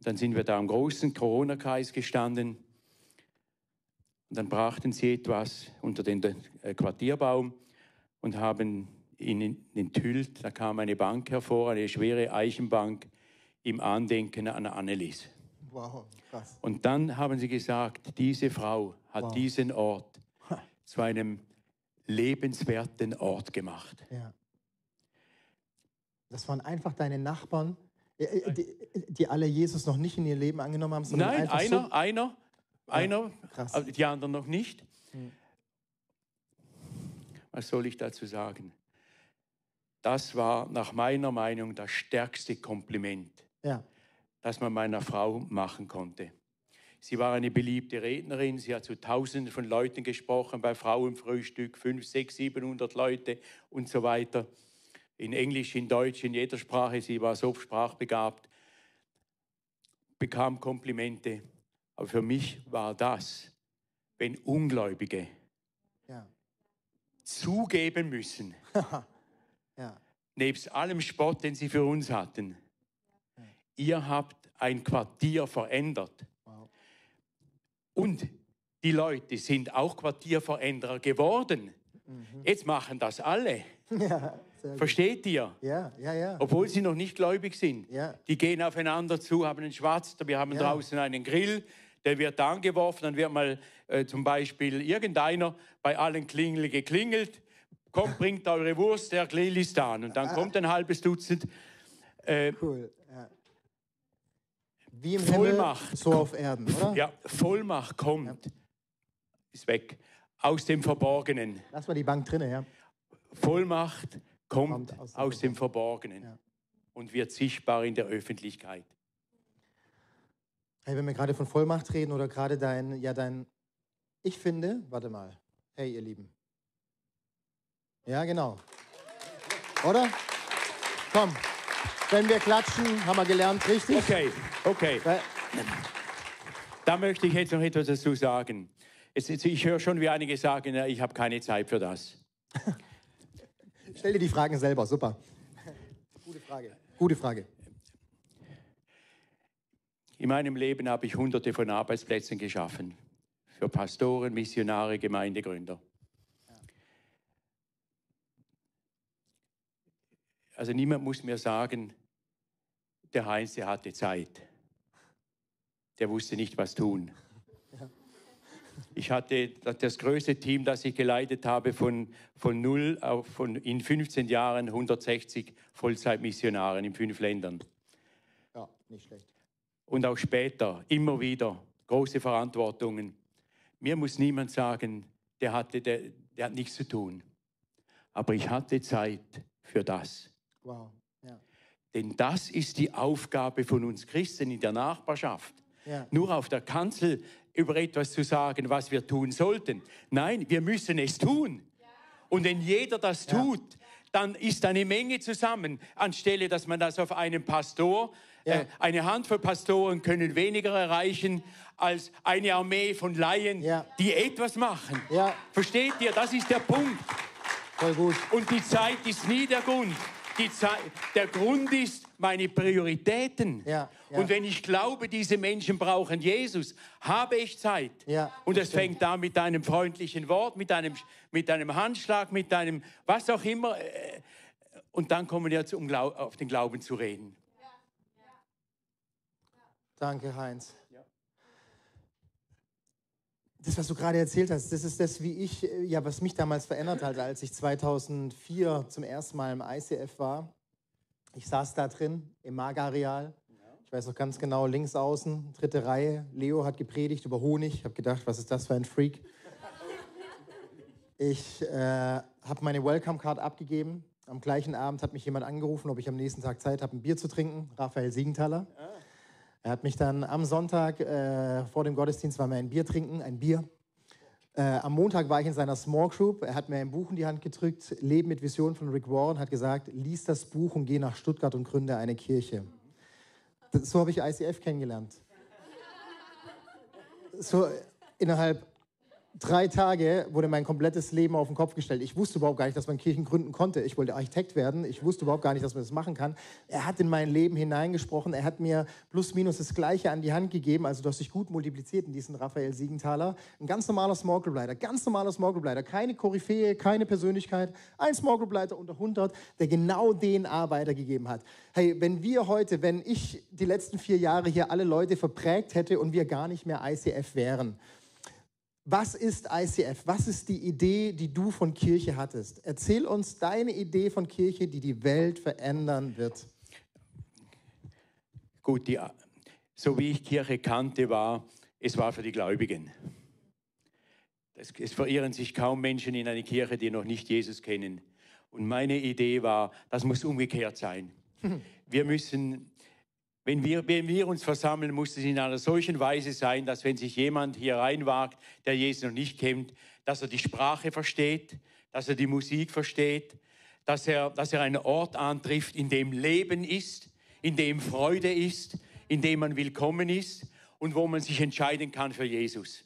Dann sind wir da am großen Corona-Kreis gestanden. Und dann brachten sie etwas unter den äh, Quartierbaum und haben ihn enthüllt. Da kam eine Bank hervor, eine schwere Eichenbank im Andenken an Annelies. Wow, krass. Und dann haben sie gesagt, diese Frau hat wow. diesen Ort zu einem lebenswerten Ort gemacht. Ja. Das waren einfach deine Nachbarn, äh, äh, die, die alle Jesus noch nicht in ihr Leben angenommen haben. Nein, einer, so, einer, einer, aber die anderen noch nicht. Hm. Was soll ich dazu sagen? Das war nach meiner Meinung das stärkste Kompliment, Ja, das man meiner Frau machen konnte. Sie war eine beliebte Rednerin, sie hat zu Tausenden von Leuten gesprochen, bei Frauenfrühstück, 5, 6, 700 Leute und so weiter. In Englisch, in Deutsch, in jeder Sprache, sie war so sprachbegabt, bekam Komplimente. Aber für mich war das, wenn Ungläubige ja, zugeben müssen, ja. nebst allem Spott, den sie für uns hatten, ihr habt ein Quartier verändert. Wow. Und die Leute sind auch Quartierveränderer geworden. Jetzt machen das alle. ja. Versteht ihr? Ja, ja, ja. Obwohl sie noch nicht gläubig sind. Ja. Die gehen aufeinander zu, haben einen Schwarz, wir haben Ja. draußen einen Grill, der wird angeworfen, dann wird mal äh, zum Beispiel irgendeiner bei allen Klingel geklingelt, kommt, bringt eure Wurst, der Grill ist an. Und dann kommt ein halbes Dutzend. Äh, Cool. Ja. Wie im Vollmacht. Himmel, so auf Erden, oder? ja, Vollmacht kommt, ist weg, aus dem Verborgenen. Lass mal die Bank drinnen, ja. Vollmacht kommt, Kommt aus aus, dem dem Verborgenen Ja. und wird sichtbar in der Öffentlichkeit. Hey, wenn wir gerade von Vollmacht reden oder gerade dein, ja, dein, ich finde, warte mal, hey, ihr Lieben. Ja, genau. Oder? Komm, wenn wir klatschen, haben wir gelernt, richtig? Okay, okay. Weil- Da möchte ich jetzt noch etwas dazu sagen. Jetzt, jetzt, ich höre schon, wie einige sagen, ich habe keine Zeit für das. Stell dir die Fragen selber, super. Gute Frage. Gute Frage. In meinem Leben habe ich hunderte von Arbeitsplätzen geschaffen. Für Pastoren, Missionare, Gemeindegründer. Also niemand muss mir sagen, der Heinz, der hatte Zeit. Der wusste nicht, was tun. Ich hatte das größte Team, das ich geleitet habe, von, von null auf von in 15 Jahren 160 Vollzeitmissionaren in fünf Ländern. Ja, nicht schlecht. Und auch später immer wieder große Verantwortungen. Mir muss niemand sagen, der, hatte, der, der hat nichts zu tun. Aber ich hatte Zeit für das. Wow. Denn das ist die Aufgabe von uns Christen in der Nachbarschaft. Ja. Nur auf der Kanzel über etwas zu sagen, was wir tun sollten. Nein, wir müssen es tun. Und wenn jeder das tut, dann ist eine Menge zusammen, anstelle dass man das auf einen Pastor, Ja. äh, eine Handvoll Pastoren können weniger erreichen als eine Armee von Laien, Ja. die etwas machen. Ja. Versteht ihr? Das ist der Punkt. Voll gut. Und die Zeit ist nie der Grund. Der Grund ist meine Prioritäten. Ja, ja. Und wenn ich glaube, diese Menschen brauchen Jesus, habe ich Zeit. Ja, Und das es fängt da mit einem freundlichen Wort, mit einem, mit einem Handschlag, mit einem was auch immer. äh, Und dann kommen wir zum Glau auf den Glauben zu reden. Danke, Heinz. Das, was du gerade erzählt hast, das ist das, wie ich, äh, ja, was mich damals verändert hat, als ich 2004 zum ersten Mal im ICF war. Ich saß da drin im Magareal. Ich weiß noch ganz genau, links außen, dritte Reihe. Leo hat gepredigt über Honig. Ich habe gedacht, was ist das für ein Freak? Ich äh, habe meine Welcome Card abgegeben. Am gleichen Abend hat mich jemand angerufen, ob ich am nächsten Tag Zeit habe, ein Bier zu trinken. Raphael Siegenthaler. Er hat mich dann am Sonntag äh, vor dem Gottesdienst war mir ein Bier trinken, ein Bier. Äh, am Montag war ich in seiner Small Group. Er hat mir ein Buch in die Hand gedrückt, Leben mit Vision von Rick Warren, hat gesagt, lies das Buch und geh nach Stuttgart und gründe eine Kirche. Das, so habe ich ICF kennengelernt. So innerhalb drei Tage wurde mein komplettes Leben auf den Kopf gestellt. Ich wusste überhaupt gar nicht, dass man Kirchen gründen konnte. Ich wollte Architekt werden. Ich wusste überhaupt gar nicht, dass man das machen kann. Er hat in mein Leben hineingesprochen. Er hat mir plus minus das Gleiche an die Hand gegeben. Also du hast dich gut multipliziert in diesen Raphael Siegenthaler. Ein ganz normaler Small Group Leiter. Ganz normaler Small Group Leiter. Keine Koryphäe, keine Persönlichkeit. Ein Small Group Leiter unter 100, der genau den Arbeiter gegeben hat. Hey, wenn wir heute, wenn ich die letzten vier Jahre hier alle Leute verprägt hätte und wir gar nicht mehr ICF wären, was ist ICF? Was ist die Idee, die du von Kirche hattest? Erzähl uns deine Idee von Kirche, die die Welt verändern wird. Gut, die, so wie ich Kirche kannte, war, es war für die Gläubigen. Es, es verirren sich kaum Menschen in eine Kirche, die noch nicht Jesus kennen. Und meine Idee war, das muss umgekehrt sein. Wir müssen wenn wir, wenn wir uns versammeln, muss es in einer solchen Weise sein, dass wenn sich jemand hier reinwagt, der Jesus noch nicht kennt, dass er die Sprache versteht, dass er die Musik versteht, dass er, dass er einen Ort antrifft, in dem Leben ist, in dem Freude ist, in dem man willkommen ist und wo man sich entscheiden kann für Jesus.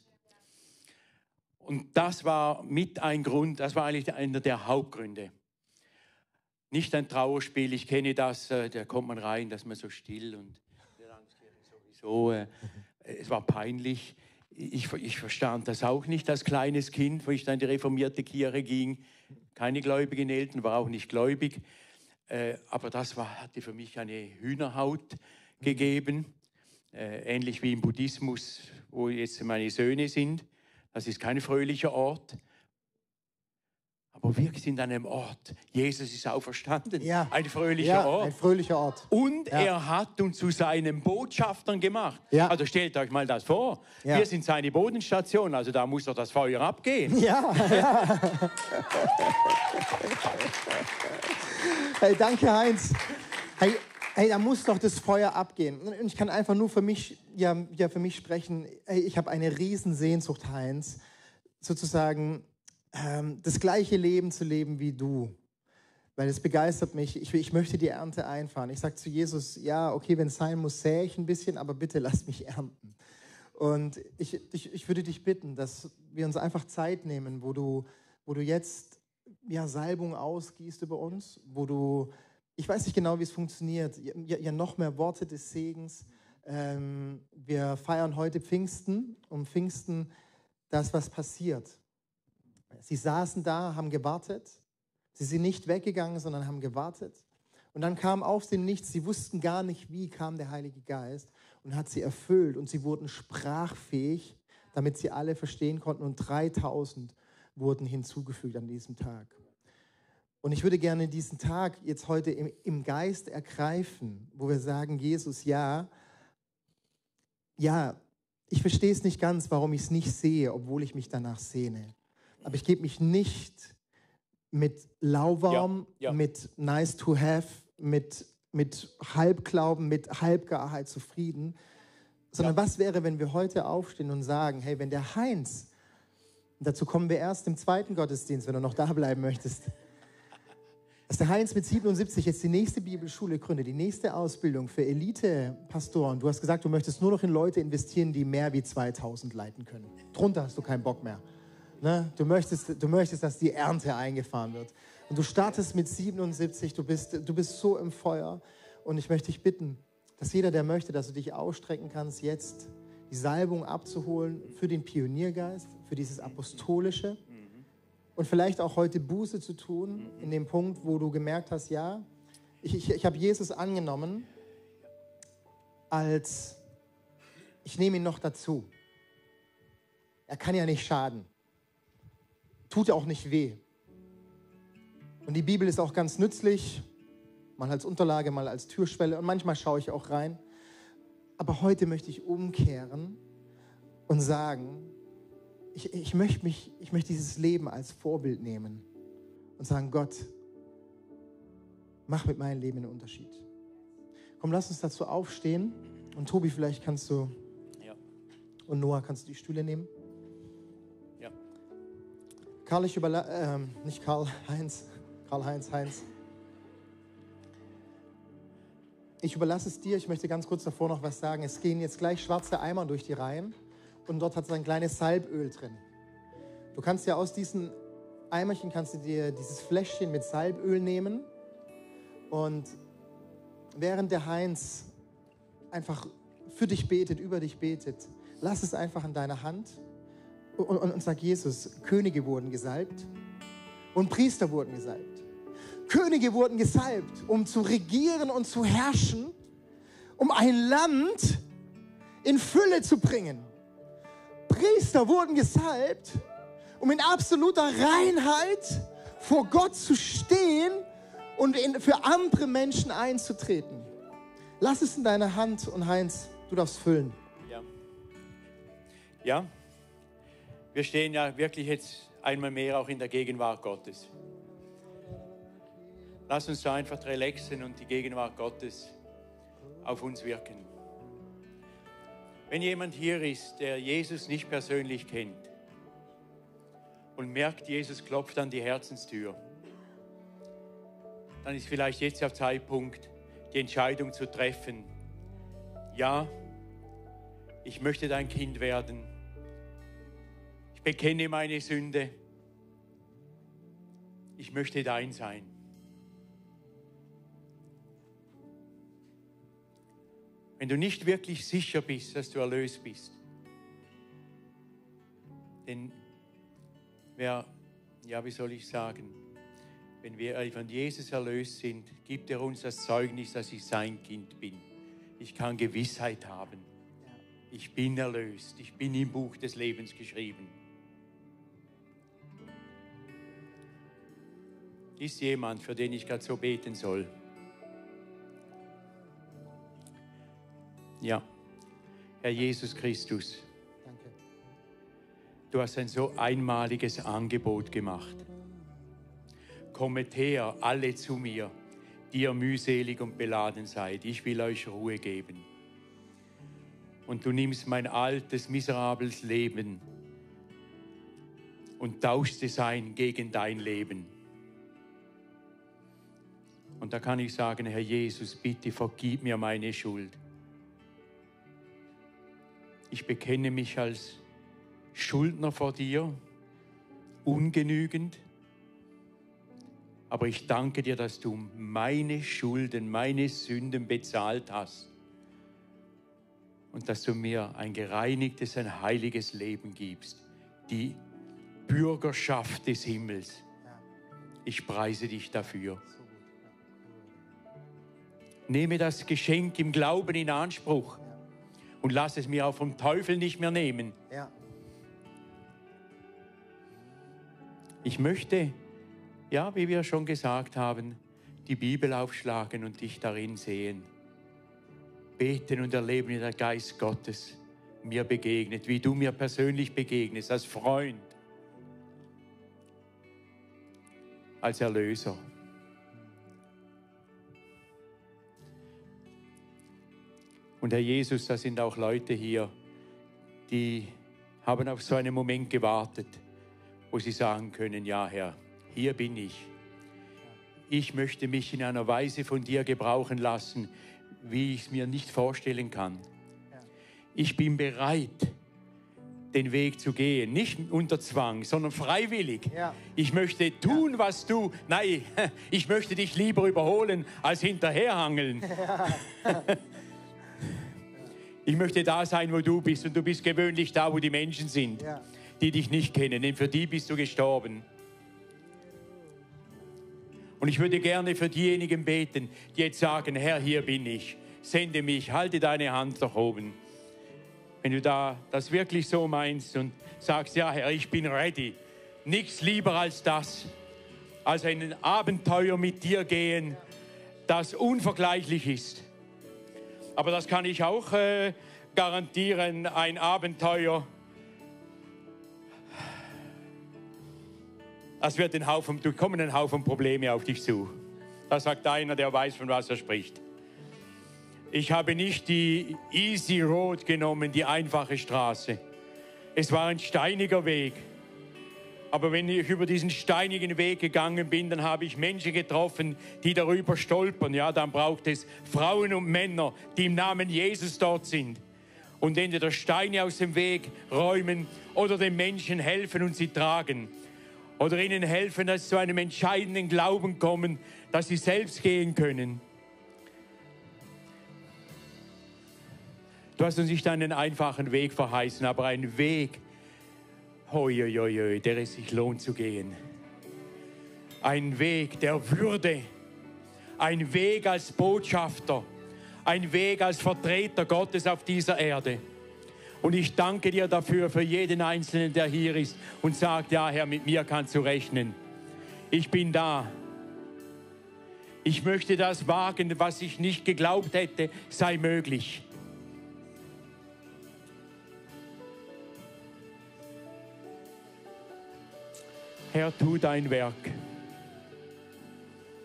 Und das war mit ein Grund, das war eigentlich einer der Hauptgründe. Nicht ein Trauerspiel, ich kenne das, äh, da kommt man rein, dass man so still und sowieso. Äh, es war peinlich. Ich, ich verstand das auch nicht als kleines Kind, wo ich dann in die reformierte Kirche ging. Keine gläubigen Eltern, war auch nicht gläubig. Äh, aber das war, hatte für mich eine Hühnerhaut gegeben, ähnlich wie im Buddhismus, wo jetzt meine Söhne sind. Das ist kein fröhlicher Ort aber wirklich in einem Ort. Jesus ist auferstanden. Ja. Ein fröhlicher ja, Ort. Ein fröhlicher Ort. Und ja. er hat uns zu seinen Botschaftern gemacht. Ja. Also stellt euch mal das vor. Wir sind seine Bodenstation, also da muss doch das Feuer abgehen. Ja. hey, danke, Heinz. Hey, hey, da muss doch das Feuer abgehen. Und ich kann einfach nur für mich, ja, ja für mich sprechen. Hey, ich habe eine Riesensehnsucht, Heinz, sozusagen ähm, das gleiche Leben zu leben wie du. Weil es begeistert mich. Ich, ich möchte die Ernte einfahren. Ich sage zu Jesus, ja, okay, wenn es sein muss, sähe ich ein bisschen, aber bitte lass mich ernten. Und ich, ich, ich würde dich bitten, dass wir uns einfach Zeit nehmen, wo du, wo du jetzt ja, Salbung ausgießt über uns, wo du, ich weiß nicht genau, wie es funktioniert, ja, ja noch mehr Worte des Segens. Ähm, wir feiern heute Pfingsten, um Pfingsten das, was passiert. Sie saßen da, haben gewartet. Sie sind nicht weggegangen, sondern haben gewartet. Und dann kam aus dem Nichts, sie wussten gar nicht, wie kam der Heilige Geist und hat sie erfüllt und sie wurden sprachfähig, damit sie alle verstehen konnten und 3000 wurden hinzugefügt an diesem Tag. Und ich würde gerne diesen Tag jetzt heute im, im Geist ergreifen, wo wir sagen, Jesus, ja, ja, ich verstehe es nicht ganz, warum ich es nicht sehe, obwohl ich mich danach sehne. Aber ich gebe mich nicht mit Lauwarm, ja, ja. mit nice to have, mit, mit Halbglauben, mit Halbgarheit zufrieden, sondern ja. was wäre, wenn wir heute aufstehen und sagen, hey, wenn der Heinz, dazu kommen wir erst im zweiten Gottesdienst, wenn du noch da bleiben möchtest, dass der Heinz mit 77 jetzt die nächste Bibelschule gründet, die nächste Ausbildung für Elite-Pastoren. Du hast gesagt, du möchtest nur noch in Leute investieren, die mehr wie 2000 leiten können. Drunter hast du keinen Bock mehr. Ne? Du, möchtest, du möchtest, dass die Ernte eingefahren wird. Und du startest mit 77, du bist, du bist so im Feuer. Und ich möchte dich bitten, dass jeder, der möchte, dass du dich ausstrecken kannst, jetzt die Salbung abzuholen für den Pioniergeist, für dieses Apostolische. Und vielleicht auch heute Buße zu tun, in dem Punkt, wo du gemerkt hast, ja, ich, ich, ich habe Jesus angenommen als, ich nehme ihn noch dazu. Er kann ja nicht schaden tut ja auch nicht weh. Und die Bibel ist auch ganz nützlich, mal als Unterlage, mal als Türschwelle und manchmal schaue ich auch rein. Aber heute möchte ich umkehren und sagen, ich, ich, möchte mich, ich möchte dieses Leben als Vorbild nehmen und sagen, Gott, mach mit meinem Leben einen Unterschied. Komm, lass uns dazu aufstehen. Und Tobi, vielleicht kannst du ja. und Noah, kannst du die Stühle nehmen? Karl, ich überlasse, ähm, nicht Karl, Heinz, Karl-Heinz, Heinz. Ich überlasse es dir, ich möchte ganz kurz davor noch was sagen. Es gehen jetzt gleich schwarze Eimer durch die Reihen und dort hat es ein kleines Salböl drin. Du kannst ja aus diesen Eimerchen kannst du dir dieses Fläschchen mit Salböl nehmen und während der Heinz einfach für dich betet, über dich betet, lass es einfach in deiner Hand und, und, und sag Jesus, Könige wurden gesalbt und Priester wurden gesalbt. Könige wurden gesalbt, um zu regieren und zu herrschen, um ein Land in Fülle zu bringen. Priester wurden gesalbt, um in absoluter Reinheit vor Gott zu stehen und in, für andere Menschen einzutreten. Lass es in deine Hand und Heinz, du darfst füllen. Ja. Ja. Wir stehen ja wirklich jetzt einmal mehr auch in der Gegenwart Gottes. Lass uns so einfach relaxen und die Gegenwart Gottes auf uns wirken. Wenn jemand hier ist, der Jesus nicht persönlich kennt und merkt, Jesus klopft an die Herzenstür, dann ist vielleicht jetzt der Zeitpunkt, die Entscheidung zu treffen. Ja, ich möchte dein Kind werden. Bekenne meine Sünde. Ich möchte dein sein. Wenn du nicht wirklich sicher bist, dass du erlöst bist, denn wer, ja, wie soll ich sagen, wenn wir von Jesus erlöst sind, gibt er uns das Zeugnis, dass ich sein Kind bin. Ich kann Gewissheit haben. Ich bin erlöst. Ich bin im Buch des Lebens geschrieben. Ist jemand, für den ich gerade so beten soll? Ja, Herr Jesus Christus, Danke. du hast ein so einmaliges Angebot gemacht. Kommet her, alle zu mir, die ihr mühselig und beladen seid. Ich will euch Ruhe geben. Und du nimmst mein altes, miserables Leben und tauschst es ein gegen dein Leben. Und da kann ich sagen, Herr Jesus, bitte vergib mir meine Schuld. Ich bekenne mich als Schuldner vor dir, ungenügend. Aber ich danke dir, dass du meine Schulden, meine Sünden bezahlt hast. Und dass du mir ein gereinigtes, ein heiliges Leben gibst. Die Bürgerschaft des Himmels. Ich preise dich dafür. Nehme das Geschenk im Glauben in Anspruch und lass es mir auch vom Teufel nicht mehr nehmen. Ja. Ich möchte, ja, wie wir schon gesagt haben, die Bibel aufschlagen und dich darin sehen. Beten und erleben, wie der Geist Gottes mir begegnet, wie du mir persönlich begegnest, als Freund, als Erlöser. Und Herr Jesus, da sind auch Leute hier, die haben auf so einen Moment gewartet, wo sie sagen können, ja Herr, hier bin ich. Ich möchte mich in einer Weise von dir gebrauchen lassen, wie ich es mir nicht vorstellen kann. Ich bin bereit, den Weg zu gehen, nicht unter Zwang, sondern freiwillig. Ja. Ich möchte tun, was du, nein, ich möchte dich lieber überholen, als hinterherhangeln. Ich möchte da sein, wo du bist und du bist gewöhnlich da, wo die Menschen sind, Ja. die dich nicht kennen, denn für die bist du gestorben. Und ich würde gerne für diejenigen beten, die jetzt sagen, Herr, hier bin ich, sende mich, halte deine Hand nach oben. Wenn du da das wirklich so meinst und sagst, ja Herr, ich bin ready, nichts lieber als das, als ein Abenteuer mit dir gehen, das unvergleichlich ist. Aber das kann ich auch äh, garantieren, ein Abenteuer. Das wird ein Haufen, du kommen ein Haufen Probleme auf dich zu. Das sagt einer, der weiß, von was er spricht. Ich habe nicht die Easy Road genommen, die einfache Straße. Es war ein steiniger Weg. Aber wenn ich über diesen steinigen Weg gegangen bin, dann habe ich Menschen getroffen, die darüber stolpern. Ja, dann braucht es Frauen und Männer, die im Namen Jesus dort sind und entweder Steine aus dem Weg räumen oder den Menschen helfen und sie tragen. Oder ihnen helfen, dass sie zu einem entscheidenden Glauben kommen, dass sie selbst gehen können. Du hast uns nicht einen einfachen Weg verheißen, aber einen Weg, hoi, hoi, hoi, der es sich lohnt zu gehen. Ein Weg der Würde, ein Weg als Botschafter, ein Weg als Vertreter Gottes auf dieser Erde, Und ich danke dir dafür, für jeden Einzelnen, der hier ist und sagt, ja Herr, mit mir kannst du rechnen. Ich bin da. Ich möchte das wagen, was ich nicht geglaubt hätte, sei möglich. Herr, tu dein Werk.